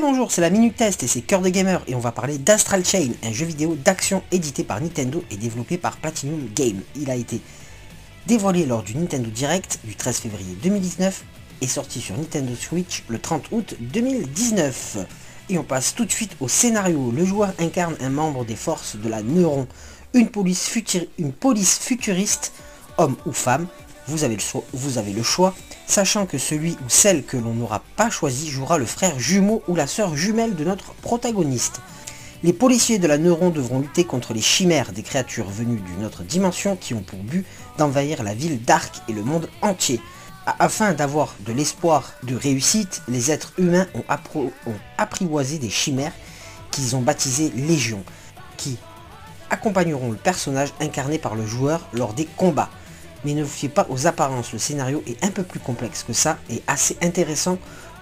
Bonjour, c'est la Minute Test et c'est Cœur de Gamer et on va parler d'Astral Chain, un jeu vidéo d'action édité par Nintendo et développé par Platinum Game. Il a été dévoilé lors du Nintendo Direct du 13 février 2019 et sorti sur Nintendo Switch le 30 août 2019. Et on passe tout de suite au scénario. Le joueur incarne un membre des forces de la Neuron, une police, une police futuriste, homme ou femme, vous avez, le vous avez le choix, sachant que celui ou celle que l'on n'aura pas choisi jouera le frère jumeau ou la sœur jumelle de notre protagoniste. Les policiers de la Neuron devront lutter contre les chimères des créatures venues d'une autre dimension qui ont pour but d'envahir la ville d'Arc et le monde entier. Afin d'avoir de l'espoir de réussite, les êtres humains ont, apprivoisé des chimères qu'ils ont baptisées Légion, qui accompagneront le personnage incarné par le joueur lors des combats mais ne vous fiez pas aux apparences, le scénario est un peu plus complexe que ça et assez intéressant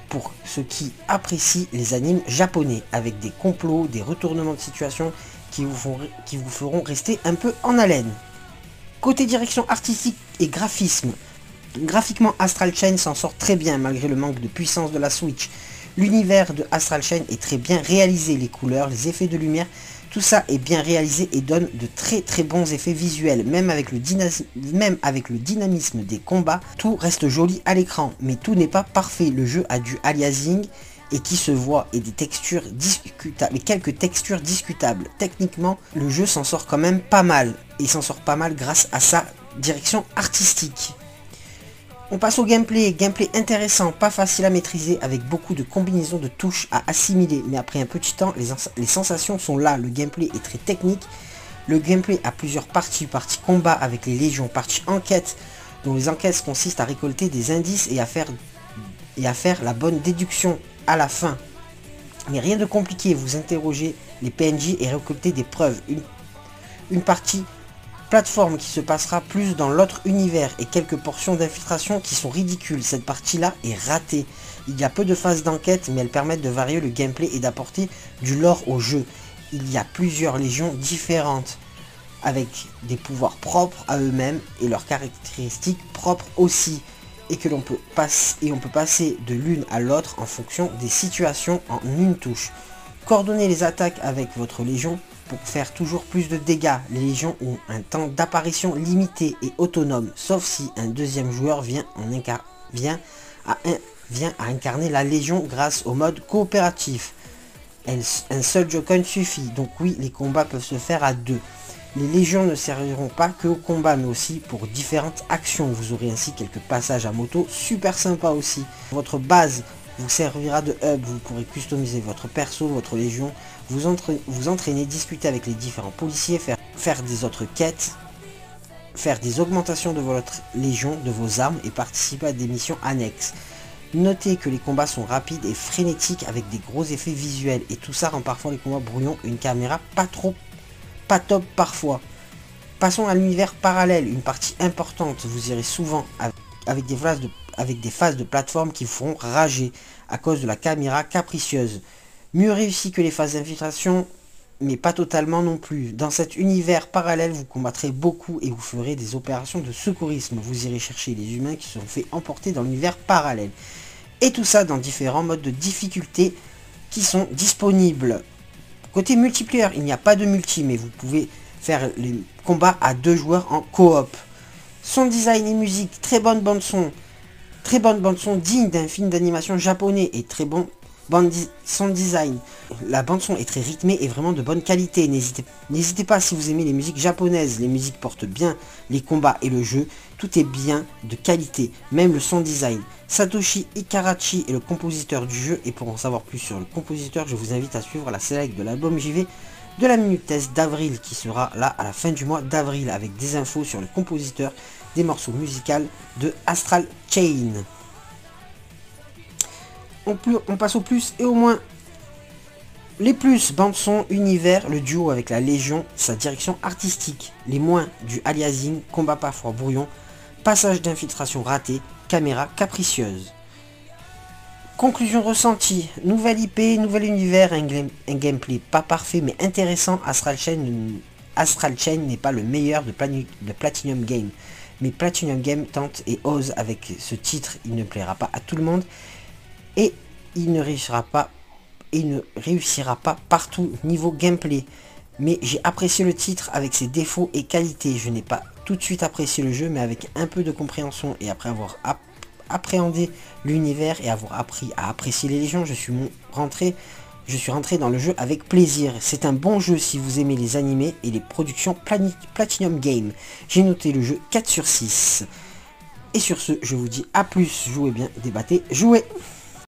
pour ceux qui apprécient les animes japonais, avec des complots, des retournements de situation qui vous, qui vous feront rester un peu en haleine. Côté direction artistique et graphisme, graphiquement Astral Chain s'en sort très bien malgré le manque de puissance de la Switch. L'univers de Astral Chain est très bien réalisé, les couleurs, les effets de lumière tout ça est bien réalisé et donne de très très bons effets visuels. Même avec le, dynamisme des combats, tout reste joli à l'écran. Mais tout n'est pas parfait. Le jeu a du aliasing et qui se voit et des textures discutables, et quelques textures discutables. Techniquement, le jeu s'en sort quand même pas mal. Et s'en sort pas mal grâce à sa direction artistique. On passe au gameplay, gameplay intéressant, pas facile à maîtriser, avec beaucoup de combinaisons de touches à assimiler, mais après un petit temps, les, sensations sont là, le gameplay est très technique, le gameplay a plusieurs parties, partie combat avec les légions, partie enquête, dont les enquêtes consistent à récolter des indices et à faire, la bonne déduction à la fin. Mais rien de compliqué, vous interrogez les PNJ et récoltez des preuves. Une partie plateforme qui se passera plus dans l'autre univers et quelques portions d'infiltration qui sont ridicules. Cette partie-là est ratée. Il y a peu de phases d'enquête, mais elles permettent de varier le gameplay et d'apporter du lore au jeu. Il y a plusieurs légions différentes, avec des pouvoirs propres à eux-mêmes et leurs caractéristiques propres aussi, et que l'on peut passer et on peut passer de l'une à l'autre en fonction des situations en une touche. Coordonner les attaques avec votre légion pour faire toujours plus de dégâts. Les légions ont un temps d'apparition limité et autonome, sauf si un deuxième joueur vient, en vient, à, vient à incarner la légion grâce au mode coopératif. Un seul Jokon suffit, donc oui, les combats peuvent se faire à deux. Les légions ne serviront pas que au combat, mais aussi pour différentes actions. Vous aurez ainsi quelques passages à moto super sympa aussi. Votre base vous servira de hub, vous pourrez customiser votre perso, votre légion, vous, vous entraîner, discuter avec les différents policiers, faire, faire des autres quêtes, faire des augmentations de votre légion, de vos armes et participer à des missions annexes. Notez que les combats sont rapides et frénétiques avec des gros effets visuels et tout ça rend parfois les combats brouillons une caméra pas trop, pas top parfois. Passons à l'univers parallèle, une partie importante, vous irez souvent avec avec des phases de plateforme qui feront rager à cause de la caméra capricieuse. Mieux réussi que les phases d'infiltration, mais pas totalement non plus. Dans cet univers parallèle, vous combattrez beaucoup et vous ferez des opérations de secourisme. Vous irez chercher les humains qui se sont fait emporter dans l'univers parallèle. Et tout ça dans différents modes de difficulté qui sont disponibles. Côté multiplayer, il n'y a pas de multi, mais vous pouvez faire les combats à deux joueurs en coop. Son design et musique, très bonne bande son, Très bonne bande son digne d'un film d'animation japonais et très bon son design. La bande son est très rythmée et vraiment de bonne qualité. N'hésitez pas si vous aimez les musiques japonaises. Les musiques portent bien les combats et le jeu. Tout est bien de qualité, même le son design. Satoshi Ikarachi est le compositeur du jeu et pour en savoir plus sur le compositeur, je vous invite à suivre la select de l'album JV de la Minute Test d'avril qui sera là à la fin du mois d'avril avec des infos sur le compositeur des morceaux musicaux de Astral Chain. On, on passe au plus et au moins. Les plus, bande son, univers, le duo avec la Légion, sa direction artistique. Les moins, du aliasing, combat parfois brouillon, passage d'infiltration raté, caméra capricieuse. Conclusion ressentie, nouvelle IP, nouvel univers, un, gameplay pas parfait mais intéressant, Astral Chain, n'est pas le meilleur de, Platinum Game. Mais Platinum Game tente et ose avec ce titre, il ne plaira pas à tout le monde. Et il ne réussira pas il ne réussira pas partout niveau gameplay. Mais j'ai apprécié le titre avec ses défauts et qualités. Je n'ai pas tout de suite apprécié le jeu, mais avec un peu de compréhension et après avoir appréhendé l'univers et avoir appris à apprécier les légions, je suis rentré je suis rentré dans le jeu avec plaisir. C'est un bon jeu si vous aimez les animés et les productions Platinum Game. J'ai noté le jeu 4 sur 6. Et sur ce, je vous dis à plus, jouez bien, débattez, jouez